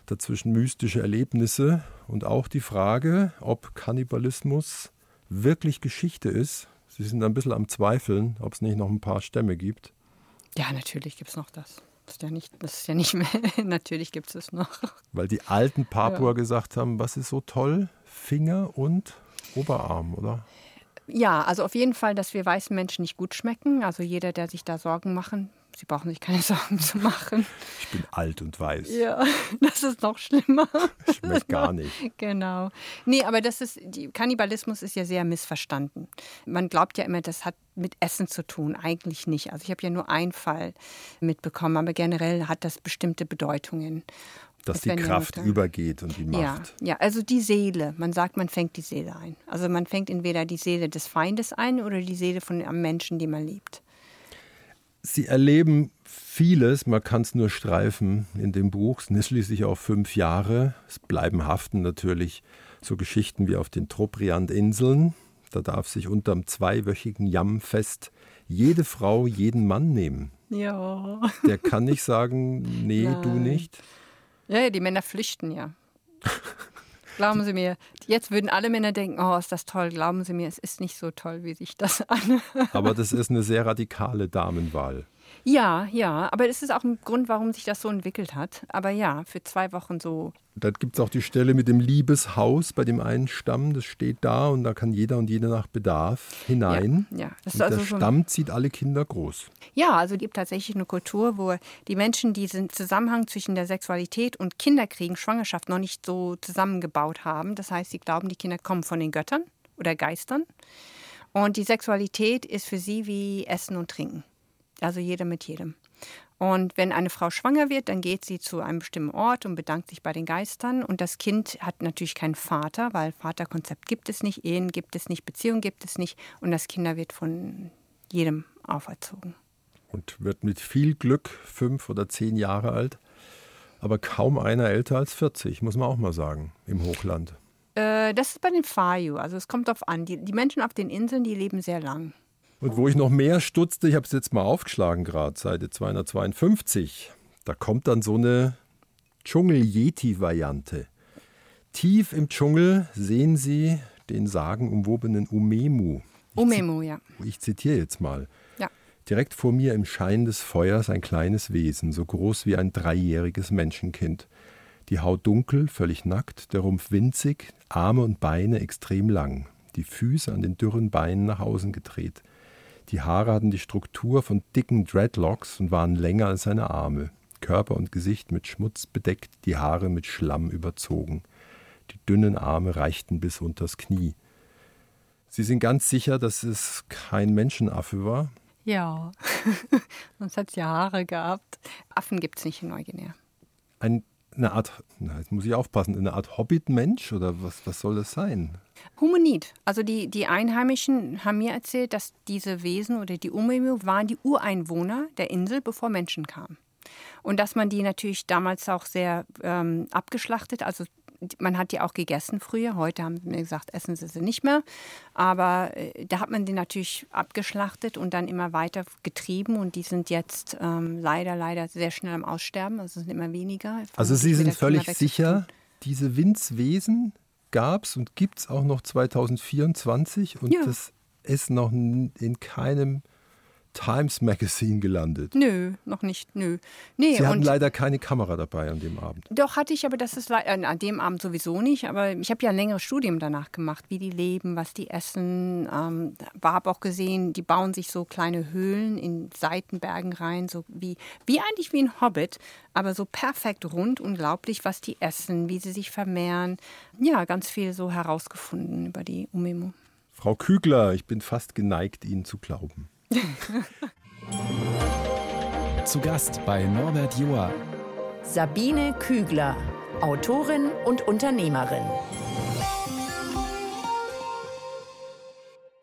Dazwischen mystische Erlebnisse und auch die Frage, ob Kannibalismus wirklich Geschichte ist. Sie sind ein bisschen am Zweifeln, ob es nicht noch ein paar Stämme gibt. Ja, natürlich gibt es noch das. Das ist ja nicht, das ist ja nicht mehr. natürlich gibt es es noch. Weil die alten Papua gesagt haben, was ist so toll? Finger und Oberarm, oder? Ja, also auf jeden Fall, dass wir weißen Menschen nicht gut schmecken. Also jeder, der sich da Sorgen machen, sie brauchen sich keine Sorgen zu machen. Ich bin alt und weiß. Ja, das ist noch schlimmer. Schmeckt gar nicht. Genau. Nee, aber das ist, die, Kannibalismus ist ja sehr missverstanden. Man glaubt ja immer, das hat mit Essen zu tun. Eigentlich nicht. Also ich habe ja nur einen Fall mitbekommen, aber generell hat das bestimmte Bedeutungen. Dass Das die ja Kraft Mutter. übergeht und die Ja, Macht. ja, also die Seele. Man sagt, man fängt die Seele ein. Also man fängt entweder die Seele des Feindes ein oder die Seele von einem Menschen, den man liebt. Sie erleben vieles, man kann es nur streifen in dem Buch. Es sind schließlich auch fünf Jahre. Es bleiben haften natürlich so Geschichten wie auf den Trobriand-Inseln. Da darf sich unterm zweiwöchigen Jammfest jede Frau jeden Mann nehmen. Ja. Der kann nicht sagen, nee, Nein. du nicht. Ja, die Männer flüchten ja. Glauben Sie mir, jetzt würden alle Männer denken, oh, ist das toll. Glauben Sie mir, es ist nicht so toll, wie sich das an. Aber das ist eine sehr radikale Damenwahl. Ja, ja, aber es ist auch ein Grund, warum sich das so entwickelt hat. Aber ja, für zwei Wochen so. Da gibt es auch die Stelle mit dem Liebeshaus bei dem einen Stamm, das steht da und da kann jeder und jede nach Bedarf hinein. Ja, ja. Das ist also der Stamm zieht alle Kinder groß. Ja, also es gibt tatsächlich eine Kultur, wo die Menschen diesen Zusammenhang zwischen der Sexualität und Kinderkriegen, Schwangerschaft noch nicht so zusammengebaut haben. Das heißt, sie glauben, die Kinder kommen von den Göttern oder Geistern. Und die Sexualität ist für sie wie Essen und Trinken. Also jeder mit jedem. Und wenn eine Frau schwanger wird, dann geht sie zu einem bestimmten Ort und bedankt sich bei den Geistern. Und das Kind hat natürlich keinen Vater, weil Vaterkonzept gibt es nicht, Ehen gibt es nicht, Beziehungen gibt es nicht. Und das Kinder wird von jedem auferzogen. Und wird mit viel Glück fünf oder zehn Jahre alt. Aber kaum einer älter als 40, muss man auch mal sagen, im Hochland. Äh, das ist bei den Fayu. Also es kommt darauf an. Die, die Menschen auf den Inseln, die leben sehr lang. Und wo ich noch mehr stutzte, ich habe es jetzt mal aufgeschlagen gerade, Seite 252, da kommt dann so eine Dschungel-Yeti-Variante. Tief im Dschungel sehen Sie den sagenumwobenen Umemu. Umemu, ja. Ich zitiere jetzt mal. Ja. Direkt vor mir im Schein des Feuers ein kleines Wesen, so groß wie ein dreijähriges Menschenkind. Die Haut dunkel, völlig nackt, der Rumpf winzig, Arme und Beine extrem lang, die Füße an den dürren Beinen nach außen gedreht. Die Haare hatten die Struktur von dicken Dreadlocks und waren länger als seine Arme. Körper und Gesicht mit Schmutz bedeckt, die Haare mit Schlamm überzogen. Die dünnen Arme reichten bis unters Knie. Sie sind ganz sicher, dass es kein Menschenaffe war? Ja, sonst hat es ja Haare gehabt. Affen gibt es nicht in Neuguinea. Ein, eine Art, na, jetzt muss ich aufpassen, eine Art Hobbit-Mensch oder was, was soll das sein? Humanit. Also die, die Einheimischen haben mir erzählt, dass diese Wesen oder die Umemu waren die Ureinwohner der Insel, bevor Menschen kamen. Und dass man die natürlich damals auch sehr ähm, abgeschlachtet, also man hat die auch gegessen früher. Heute haben sie mir gesagt, essen sie sie nicht mehr. Aber äh, da hat man die natürlich abgeschlachtet und dann immer weiter getrieben. Und die sind jetzt ähm, leider, leider sehr schnell am Aussterben. Also es sind immer weniger. Also Sie sind völlig sicher, diese Winzwesen gab es und gibt es auch noch 2024 und ja. das ist noch in keinem Times Magazine gelandet? Nö, noch nicht, nö. Nee, Sie hatten leider keine Kamera dabei an dem Abend. Doch, hatte ich, aber das ist äh, an dem Abend sowieso nicht. Aber ich habe ja ein längeres Studium danach gemacht, wie die leben, was die essen. Ähm, habe auch gesehen, die bauen sich so kleine Höhlen in Seitenbergen rein, so wie, wie eigentlich wie ein Hobbit, aber so perfekt rund, unglaublich, was die essen, wie sie sich vermehren. Ja, ganz viel so herausgefunden über die Umemo. Frau Kügler, ich bin fast geneigt, Ihnen zu glauben. Zu Gast bei Norbert Joa. Sabine Kügler, Autorin und Unternehmerin.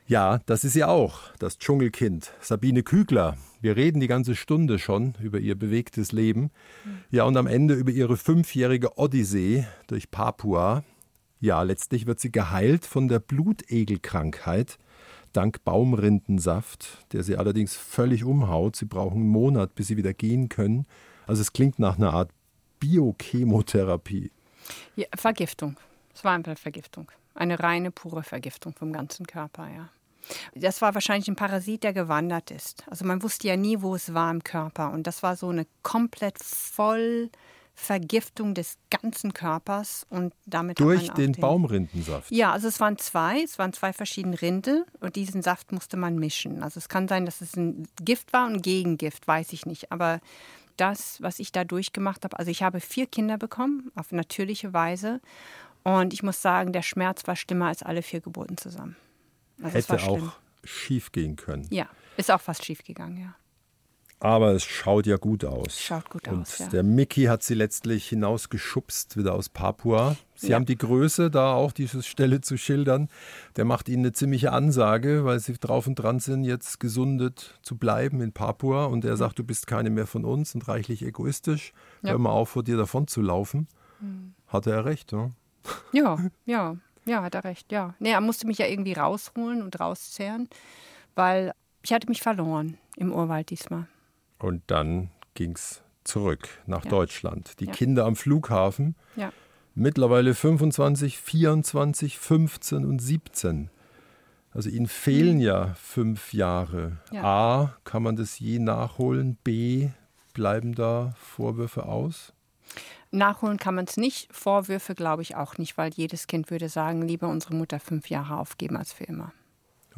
Ja, das ist sie auch, das Dschungelkind, Sabine Kügler. Wir reden die ganze Stunde schon über ihr bewegtes Leben. Ja, und am Ende über ihre fünfjährige Odyssee durch Papua. Ja, letztlich wird sie geheilt von der Blutegelkrankheit dank Baumrindensaft, der sie allerdings völlig umhaut. Sie brauchen einen Monat, bis sie wieder gehen können. Also es klingt nach einer Art Biochemotherapie. Ja, Vergiftung. Es war einfach Vergiftung. Eine reine, pure Vergiftung vom ganzen Körper, ja. Das war wahrscheinlich ein Parasit, der gewandert ist. Also man wusste ja nie, wo es war im Körper. Und das war so eine komplett voll Vergiftung des ganzen Körpers und damit durch den, den, Baumrindensaft. Ja, also es waren zwei, es waren zwei verschiedene Rinde und diesen Saft musste man mischen. Also es kann sein, dass es ein Gift war und Gegengift, weiß ich nicht. Aber das, was ich da durchgemacht habe, also ich habe vier Kinder bekommen auf natürliche Weise und ich muss sagen, der Schmerz war schlimmer als alle vier Geburten zusammen. Also Hätte auch schief gehen können. Ja, ist auch fast schief gegangen, ja. Aber es schaut ja gut aus. Schaut gut und aus. Ja. Der Mickey hat sie letztlich hinausgeschubst, wieder aus Papua. Sie ja. haben die Größe, da auch diese Stelle zu schildern. Der macht ihnen eine ziemliche Ansage, weil sie drauf und dran sind, jetzt gesundet zu bleiben in Papua. Und er sagt, du bist keine mehr von uns und reichlich egoistisch. Ja. Hör mal auf, vor dir davon zu laufen. Mhm. Hatte er recht, ne? Ja, ja, ja, hat er recht, ja. Nee, er musste mich ja irgendwie rausholen und rauszerren, weil Ich hatte mich verloren im Urwald diesmal. Und dann ging es zurück nach Ja. Deutschland. Die Ja. Kinder am Flughafen, Ja. mittlerweile 25, 24, 15 und 17. Also ihnen fehlen ja fünf Jahre. Mhm. Ja. A, kann man das je nachholen? B, bleiben da Vorwürfe aus? Nachholen kann man es nicht. Vorwürfe glaube ich auch nicht, weil jedes Kind würde sagen, lieber unsere Mutter fünf Jahre aufgeben als für immer.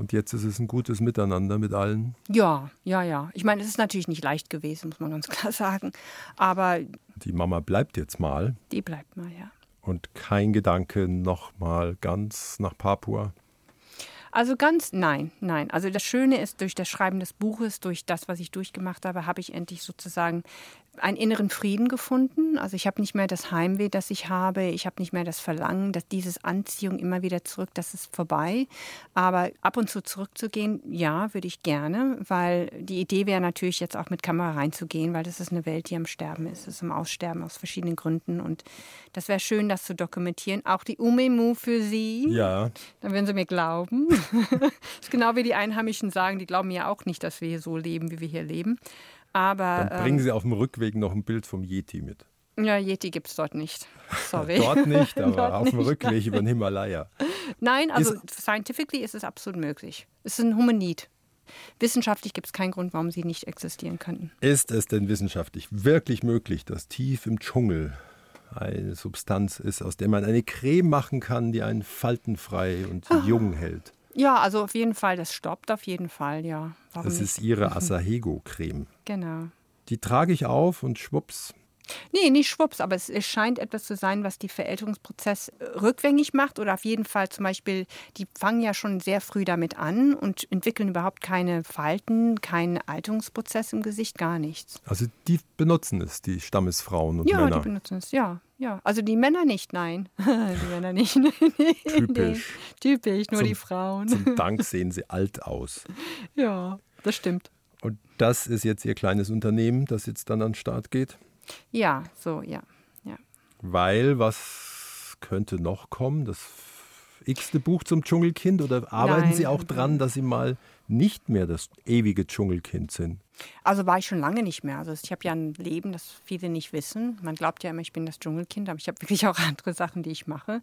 Und jetzt ist es ein gutes Miteinander mit allen. Ja, ja, ja. Ich meine, es ist natürlich nicht leicht gewesen, muss man ganz klar sagen. Aber Die Mama bleibt jetzt mal die bleibt mal, ja. und kein Gedanke nochmal ganz nach Papua. Also ganz nein, nein. Also das Schöne ist, durch das Schreiben des Buches, durch das, was ich durchgemacht habe, habe ich endlich sozusagen einen inneren Frieden gefunden. Also ich habe nicht mehr das Heimweh, das ich habe. Ich habe nicht mehr das Verlangen, dass dieses Anziehung immer wieder zurück, das ist vorbei. Aber ab und zu zurückzugehen, ja, würde ich gerne, weil die Idee wäre natürlich jetzt auch mit Kamera reinzugehen, weil das ist eine Welt, die am Sterben ist, ist am Aussterben aus verschiedenen Gründen. Und das wäre schön, das zu dokumentieren. Auch die Umemu für Sie. Ja, Dann werden sie mir glauben. das ist genau wie die Einheimischen sagen, die glauben ja auch nicht, dass wir hier so leben, wie wir hier leben. Aber dann bringen ähm, Sie auf dem Rückweg noch ein Bild vom Yeti mit. ja, Yeti gibt es dort nicht. Sorry. Dort nicht, aber Dort auf dem nicht, Rückweg über den Himalaya. Nein, also Ist- scientifically ist es absolut möglich. Es ist ein Hominid. Wissenschaftlich gibt es keinen Grund, warum sie nicht existieren könnten. Ist es denn wissenschaftlich wirklich möglich, dass tief im Dschungel eine Substanz ist, aus der man eine Creme machen kann, die einen faltenfrei und Ah. jung hält? Ja, also auf jeden Fall, das stoppt auf jeden Fall, ja. Warum Das nicht? ist ihre Asahego-Creme. Genau. Die trage ich auf und schwupps. Nee, nicht schwupps, aber es, scheint etwas zu sein, was die Verälterungsprozess äh, rückgängig macht oder auf jeden Fall zum Beispiel, die fangen ja schon sehr früh damit an und entwickeln überhaupt keine Falten, keinen Alterungsprozess im Gesicht, gar nichts. Also die benutzen es, die Stammesfrauen und Ja, Männer. die benutzen es, ja, ja. Also die Männer nicht, nein. die Männer nicht. Typisch. Nee, typisch, nur Zum- die Frauen. Zum Dank sehen sie alt aus. Ja, das stimmt. Und das ist jetzt ihr kleines Unternehmen, das jetzt dann an den Start geht. Ja, so, ja. ja. Weil, was könnte noch kommen? Das x-te Buch zum Dschungelkind? Oder arbeiten Nein. Sie auch dran, dass Sie mal nicht mehr das ewige Dschungelkind sind? Also war ich schon lange nicht mehr. Also ich habe ja ein Leben, das viele nicht wissen. Man glaubt ja immer, ich bin das Dschungelkind, aber ich habe wirklich auch andere Sachen, die ich mache.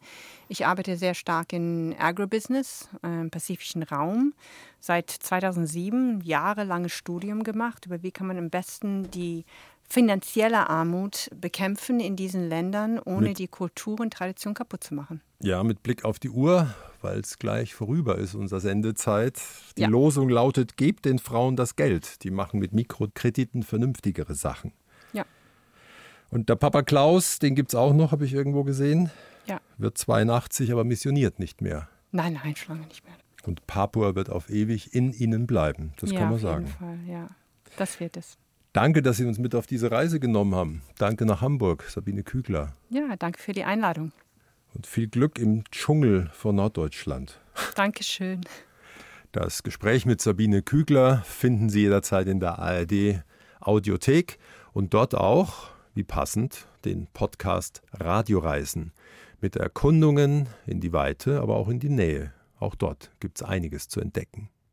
Ich arbeite sehr stark in Agribusiness, äh, im pazifischen Raum. Seit 2007 jahrelanges Studium gemacht, über wie kann man am besten die finanzielle Armut bekämpfen in diesen Ländern, ohne Mit- die Kultur und Tradition kaputt zu machen. Ja, mit Blick auf die Uhr, weil es gleich vorüber ist, unsere Sendezeit. Die Ja. Losung lautet, gebt den Frauen das Geld. Die machen mit Mikrokrediten vernünftigere Sachen. Ja, Und der Papa Klaus, den gibt es auch noch, habe ich irgendwo gesehen. ja. Wird 82, aber missioniert nicht mehr. Nein, nein, schon lange nicht mehr. Und Papua wird auf ewig in ihnen bleiben. Das ja, kann man auf sagen. jeden Fall, ja. Das wird es. Danke, dass Sie uns mit auf diese Reise genommen haben. Danke nach Hamburg, Sabine Kügler. Ja, danke für die Einladung. Und viel Glück im Dschungel von Norddeutschland. Dankeschön. Das Gespräch mit Sabine Kügler finden Sie jederzeit in der ARD Audiothek und dort auch, wie passend, den Podcast Radioreisen mit Erkundungen in die Weite, aber auch in die Nähe. Auch dort gibt es einiges zu entdecken.